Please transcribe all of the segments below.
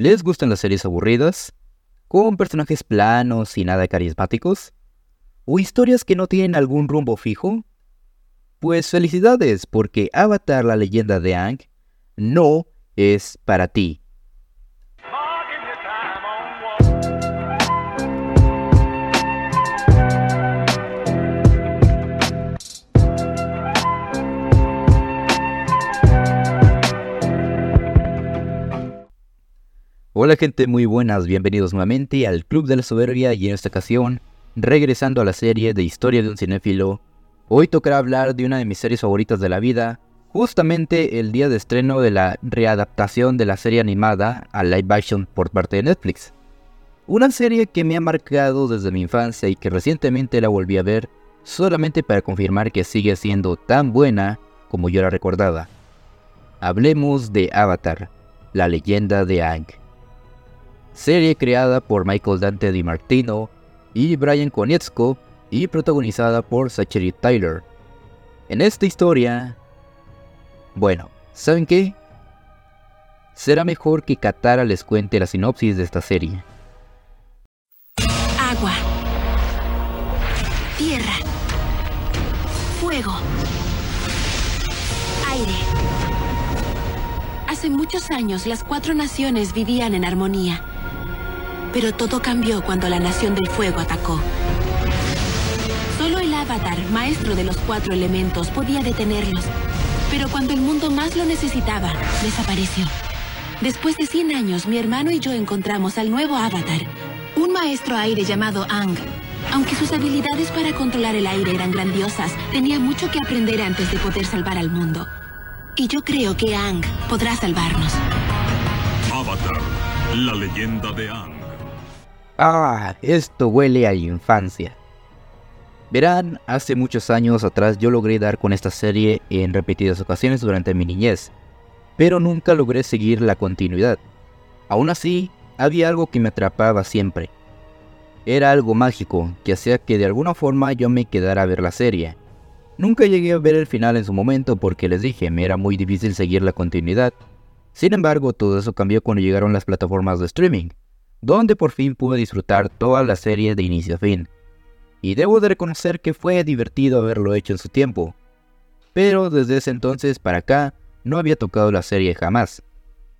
¿Les gustan las series aburridas? ¿Con personajes planos y nada carismáticos? ¿O historias que no tienen algún rumbo fijo? Pues felicidades, porque Avatar la leyenda de Aang no es para ti. Hola gente, muy buenas, bienvenidos nuevamente al Club de la Soberbia y en esta ocasión, regresando a la serie de Historia de un Cinéfilo, hoy tocará hablar de una de mis series favoritas de la vida, justamente el día de estreno de la readaptación de la serie animada a live action por parte de Netflix. Una serie que me ha marcado desde mi infancia y que recientemente la volví a ver solamente para confirmar que sigue siendo tan buena como yo la recordaba. Hablemos de Avatar, la leyenda de Aang serie creada por Michael Dante Di Martino y Brian Konietzko y protagonizada por Zachary Tyler. En esta historia... Bueno, ¿saben qué? Será mejor que Katara les cuente la sinopsis de esta serie. Agua. Tierra. Fuego. Aire. Hace muchos años las cuatro naciones vivían en armonía. Pero todo cambió cuando la Nación del Fuego atacó. Solo el Avatar, maestro de los cuatro elementos, podía detenerlos. Pero cuando el mundo más lo necesitaba, desapareció. Después de 100 años, mi hermano y yo encontramos al nuevo Avatar, un maestro aire llamado Ang. Aunque sus habilidades para controlar el aire eran grandiosas, tenía mucho que aprender antes de poder salvar al mundo. Y yo creo que Ang podrá salvarnos. Avatar, la leyenda de Ang. Ah, esto huele a infancia. Verán, hace muchos años atrás yo logré dar con esta serie en repetidas ocasiones durante mi niñez, pero nunca logré seguir la continuidad. Aún así, había algo que me atrapaba siempre. Era algo mágico que hacía que de alguna forma yo me quedara a ver la serie. Nunca llegué a ver el final en su momento porque les dije, me era muy difícil seguir la continuidad. Sin embargo, todo eso cambió cuando llegaron las plataformas de streaming donde por fin pude disfrutar toda la serie de inicio a fin. Y debo de reconocer que fue divertido haberlo hecho en su tiempo. Pero desde ese entonces para acá no había tocado la serie jamás.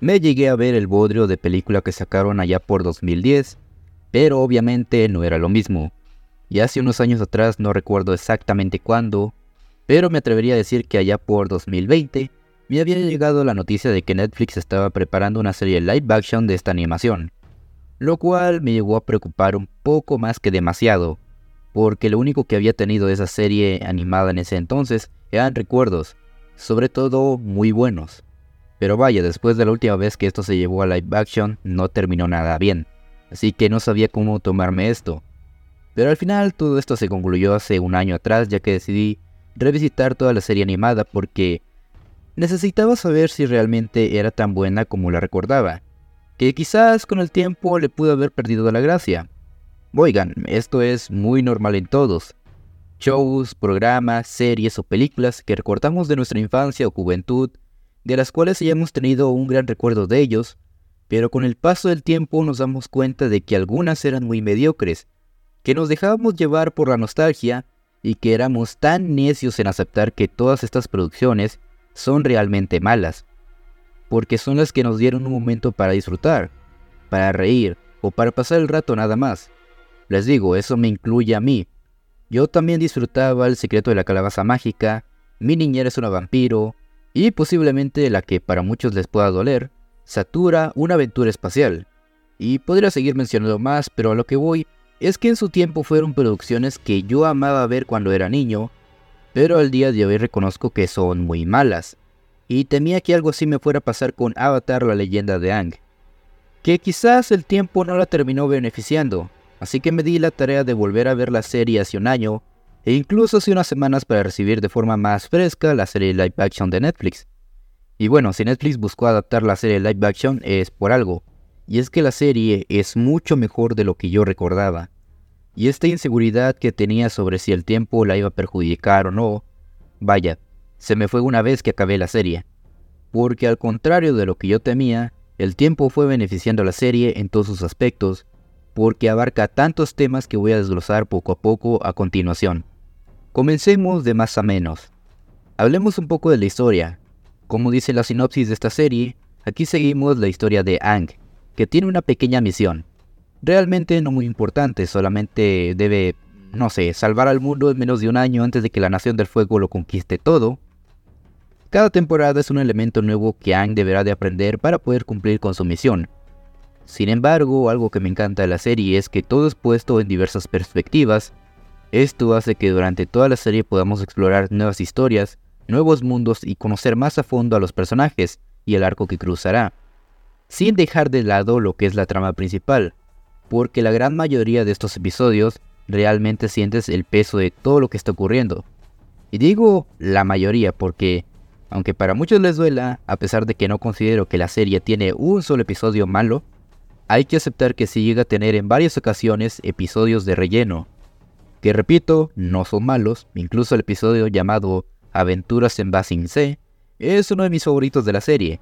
Me llegué a ver el bodrio de película que sacaron allá por 2010, pero obviamente no era lo mismo. Y hace unos años atrás no recuerdo exactamente cuándo, pero me atrevería a decir que allá por 2020 me había llegado la noticia de que Netflix estaba preparando una serie live action de esta animación lo cual me llegó a preocupar un poco más que demasiado, porque lo único que había tenido esa serie animada en ese entonces eran recuerdos, sobre todo muy buenos. Pero vaya, después de la última vez que esto se llevó a live action, no terminó nada bien, así que no sabía cómo tomarme esto. Pero al final todo esto se concluyó hace un año atrás, ya que decidí revisitar toda la serie animada porque necesitaba saber si realmente era tan buena como la recordaba que quizás con el tiempo le pudo haber perdido la gracia. Oigan, esto es muy normal en todos. Shows, programas, series o películas que recordamos de nuestra infancia o juventud, de las cuales hayamos tenido un gran recuerdo de ellos, pero con el paso del tiempo nos damos cuenta de que algunas eran muy mediocres, que nos dejábamos llevar por la nostalgia y que éramos tan necios en aceptar que todas estas producciones son realmente malas porque son las que nos dieron un momento para disfrutar, para reír o para pasar el rato nada más. Les digo, eso me incluye a mí. Yo también disfrutaba El secreto de la calabaza mágica, Mi niñera es una vampiro, y posiblemente la que para muchos les pueda doler, Satura, una aventura espacial. Y podría seguir mencionando más, pero a lo que voy es que en su tiempo fueron producciones que yo amaba ver cuando era niño, pero al día de hoy reconozco que son muy malas y temía que algo así me fuera a pasar con Avatar la leyenda de Ang. Que quizás el tiempo no la terminó beneficiando, así que me di la tarea de volver a ver la serie hace un año, e incluso hace unas semanas para recibir de forma más fresca la serie live action de Netflix. Y bueno, si Netflix buscó adaptar la serie live action es por algo, y es que la serie es mucho mejor de lo que yo recordaba. Y esta inseguridad que tenía sobre si el tiempo la iba a perjudicar o no, vaya, se me fue una vez que acabé la serie, porque al contrario de lo que yo temía, el tiempo fue beneficiando a la serie en todos sus aspectos, porque abarca tantos temas que voy a desglosar poco a poco a continuación. Comencemos de más a menos. Hablemos un poco de la historia. Como dice la sinopsis de esta serie, aquí seguimos la historia de Ang, que tiene una pequeña misión. Realmente no muy importante, solamente debe, no sé, salvar al mundo en menos de un año antes de que la Nación del Fuego lo conquiste todo, cada temporada es un elemento nuevo que Aang deberá de aprender para poder cumplir con su misión. Sin embargo, algo que me encanta de la serie es que todo es puesto en diversas perspectivas. Esto hace que durante toda la serie podamos explorar nuevas historias, nuevos mundos y conocer más a fondo a los personajes y el arco que cruzará, sin dejar de lado lo que es la trama principal, porque la gran mayoría de estos episodios realmente sientes el peso de todo lo que está ocurriendo. Y digo la mayoría porque aunque para muchos les duela, a pesar de que no considero que la serie tiene un solo episodio malo, hay que aceptar que sí llega a tener en varias ocasiones episodios de relleno, que repito, no son malos, incluso el episodio llamado Aventuras en Basing C es uno de mis favoritos de la serie,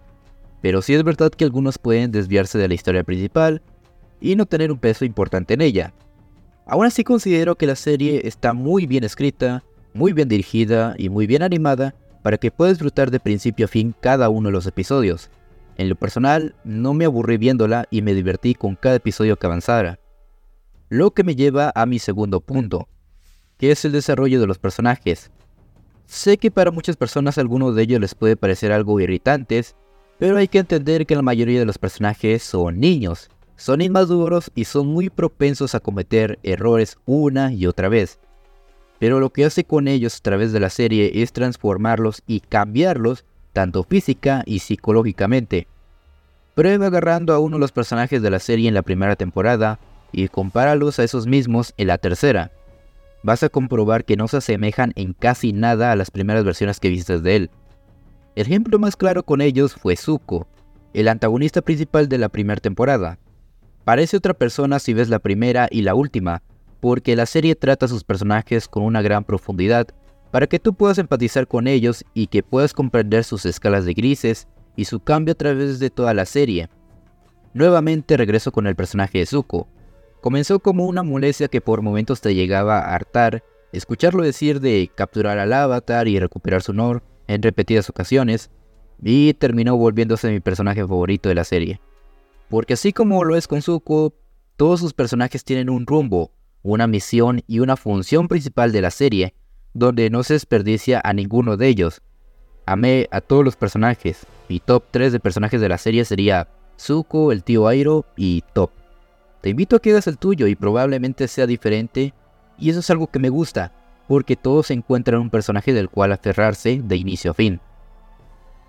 pero sí es verdad que algunos pueden desviarse de la historia principal y no tener un peso importante en ella. Aún así considero que la serie está muy bien escrita, muy bien dirigida y muy bien animada, para que puedas disfrutar de principio a fin cada uno de los episodios. En lo personal, no me aburrí viéndola y me divertí con cada episodio que avanzara. Lo que me lleva a mi segundo punto, que es el desarrollo de los personajes. Sé que para muchas personas algunos de ellos les puede parecer algo irritantes, pero hay que entender que la mayoría de los personajes son niños, son inmaduros y son muy propensos a cometer errores una y otra vez pero lo que hace con ellos a través de la serie es transformarlos y cambiarlos tanto física y psicológicamente. Prueba agarrando a uno de los personajes de la serie en la primera temporada y compáralos a esos mismos en la tercera. Vas a comprobar que no se asemejan en casi nada a las primeras versiones que viste de él. El ejemplo más claro con ellos fue Zuko, el antagonista principal de la primera temporada. Parece otra persona si ves la primera y la última, porque la serie trata a sus personajes con una gran profundidad para que tú puedas empatizar con ellos y que puedas comprender sus escalas de grises y su cambio a través de toda la serie. Nuevamente regreso con el personaje de Zuko. Comenzó como una molestia que por momentos te llegaba a hartar, escucharlo decir de capturar al avatar y recuperar su honor en repetidas ocasiones, y terminó volviéndose mi personaje favorito de la serie. Porque así como lo es con Zuko, todos sus personajes tienen un rumbo, una misión y una función principal de la serie, donde no se desperdicia a ninguno de ellos. Amé a todos los personajes. Mi top 3 de personajes de la serie sería Zuko, el tío Airo y Top. Te invito a que hagas el tuyo y probablemente sea diferente, y eso es algo que me gusta, porque todos encuentran un personaje del cual aferrarse de inicio a fin.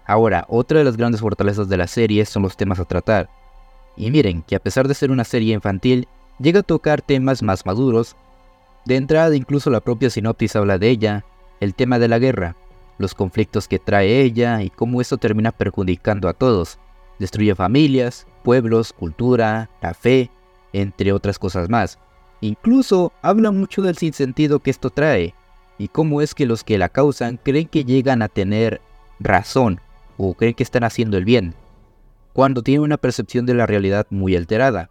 Ahora, otra de las grandes fortalezas de la serie son los temas a tratar. Y miren que a pesar de ser una serie infantil, llega a tocar temas más maduros. De entrada incluso la propia sinopsis habla de ella, el tema de la guerra, los conflictos que trae ella y cómo esto termina perjudicando a todos. Destruye familias, pueblos, cultura, la fe, entre otras cosas más. Incluso habla mucho del sinsentido que esto trae y cómo es que los que la causan creen que llegan a tener razón o creen que están haciendo el bien, cuando tienen una percepción de la realidad muy alterada.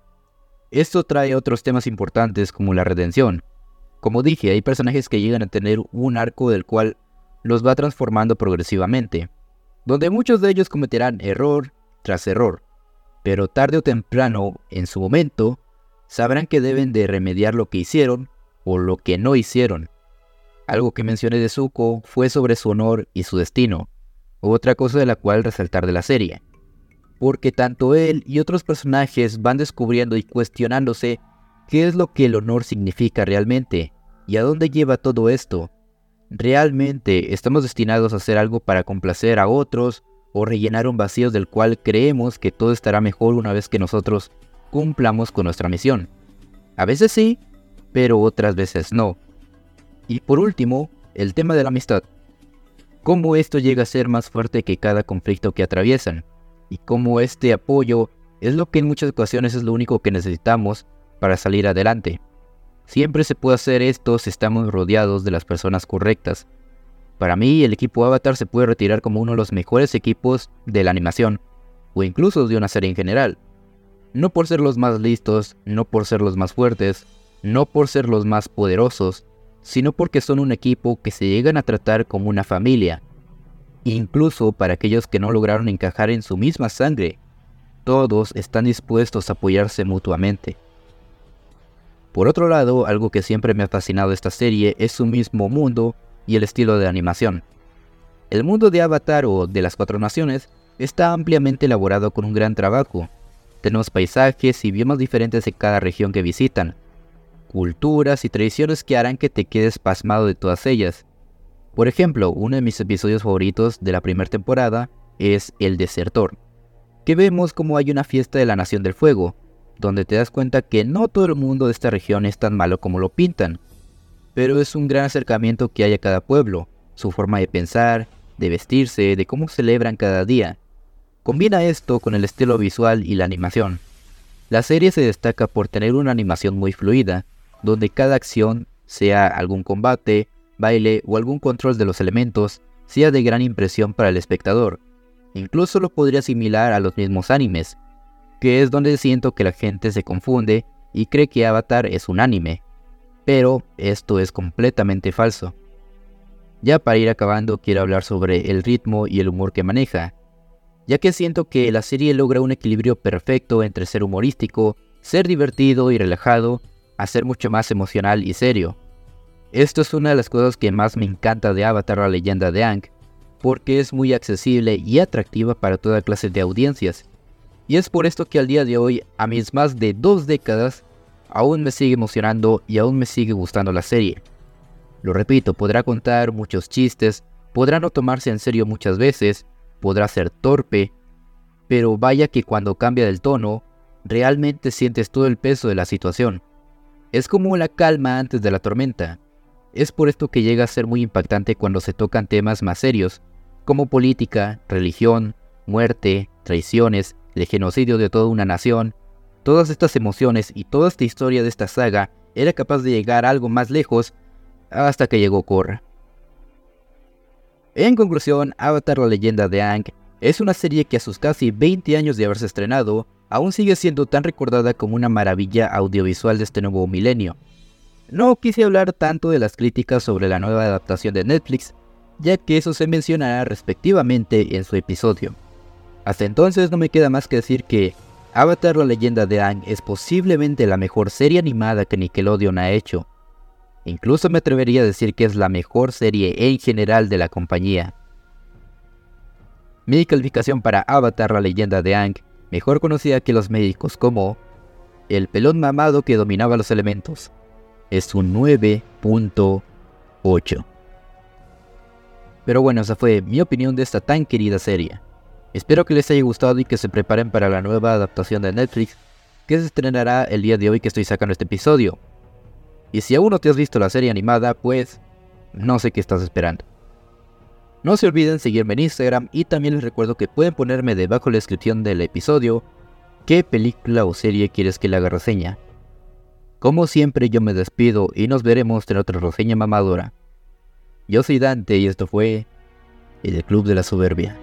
Esto trae otros temas importantes como la redención. Como dije, hay personajes que llegan a tener un arco del cual los va transformando progresivamente, donde muchos de ellos cometerán error tras error, pero tarde o temprano, en su momento, sabrán que deben de remediar lo que hicieron o lo que no hicieron. Algo que mencioné de Zuko fue sobre su honor y su destino, otra cosa de la cual resaltar de la serie porque tanto él y otros personajes van descubriendo y cuestionándose qué es lo que el honor significa realmente y a dónde lleva todo esto. ¿Realmente estamos destinados a hacer algo para complacer a otros o rellenar un vacío del cual creemos que todo estará mejor una vez que nosotros cumplamos con nuestra misión? A veces sí, pero otras veces no. Y por último, el tema de la amistad. ¿Cómo esto llega a ser más fuerte que cada conflicto que atraviesan? Y cómo este apoyo es lo que en muchas ocasiones es lo único que necesitamos para salir adelante. Siempre se puede hacer esto si estamos rodeados de las personas correctas. Para mí, el equipo Avatar se puede retirar como uno de los mejores equipos de la animación. o incluso de una serie en general. No por ser los más listos, no por ser los más fuertes, no por ser los más poderosos, sino porque son un equipo que se llegan a tratar como una familia. Incluso para aquellos que no lograron encajar en su misma sangre, todos están dispuestos a apoyarse mutuamente. Por otro lado, algo que siempre me ha fascinado esta serie es su mismo mundo y el estilo de animación. El mundo de Avatar o de las Cuatro Naciones está ampliamente elaborado con un gran trabajo. Tenemos paisajes y biomas diferentes en cada región que visitan, culturas y tradiciones que harán que te quedes pasmado de todas ellas. Por ejemplo, uno de mis episodios favoritos de la primera temporada es El Desertor, que vemos como hay una fiesta de la Nación del Fuego, donde te das cuenta que no todo el mundo de esta región es tan malo como lo pintan, pero es un gran acercamiento que hay a cada pueblo, su forma de pensar, de vestirse, de cómo celebran cada día. Combina esto con el estilo visual y la animación. La serie se destaca por tener una animación muy fluida, donde cada acción, sea algún combate, baile o algún control de los elementos, sea de gran impresión para el espectador. Incluso lo podría asimilar a los mismos animes, que es donde siento que la gente se confunde y cree que Avatar es un anime. Pero esto es completamente falso. Ya para ir acabando quiero hablar sobre el ritmo y el humor que maneja, ya que siento que la serie logra un equilibrio perfecto entre ser humorístico, ser divertido y relajado, a ser mucho más emocional y serio. Esto es una de las cosas que más me encanta de Avatar la leyenda de Aang, porque es muy accesible y atractiva para toda clase de audiencias. Y es por esto que al día de hoy, a mis más de dos décadas, aún me sigue emocionando y aún me sigue gustando la serie. Lo repito, podrá contar muchos chistes, podrá no tomarse en serio muchas veces, podrá ser torpe, pero vaya que cuando cambia del tono, realmente sientes todo el peso de la situación. Es como la calma antes de la tormenta. Es por esto que llega a ser muy impactante cuando se tocan temas más serios, como política, religión, muerte, traiciones, el genocidio de toda una nación. Todas estas emociones y toda esta historia de esta saga era capaz de llegar algo más lejos hasta que llegó Korra. En conclusión, Avatar la leyenda de Aang es una serie que a sus casi 20 años de haberse estrenado aún sigue siendo tan recordada como una maravilla audiovisual de este nuevo milenio. No quise hablar tanto de las críticas sobre la nueva adaptación de Netflix, ya que eso se mencionará respectivamente en su episodio. Hasta entonces no me queda más que decir que Avatar la leyenda de Aang es posiblemente la mejor serie animada que Nickelodeon ha hecho. Incluso me atrevería a decir que es la mejor serie en general de la compañía. Mi calificación para Avatar la leyenda de Aang mejor conocida que los médicos como el pelón mamado que dominaba los elementos. Es un 9.8. Pero bueno, esa fue mi opinión de esta tan querida serie. Espero que les haya gustado y que se preparen para la nueva adaptación de Netflix que se estrenará el día de hoy que estoy sacando este episodio. Y si aún no te has visto la serie animada, pues no sé qué estás esperando. No se olviden seguirme en Instagram y también les recuerdo que pueden ponerme debajo la descripción del episodio qué película o serie quieres que le haga reseña. Como siempre yo me despido y nos veremos en otra reseña mamadora. Yo soy Dante y esto fue El Club de la Soberbia.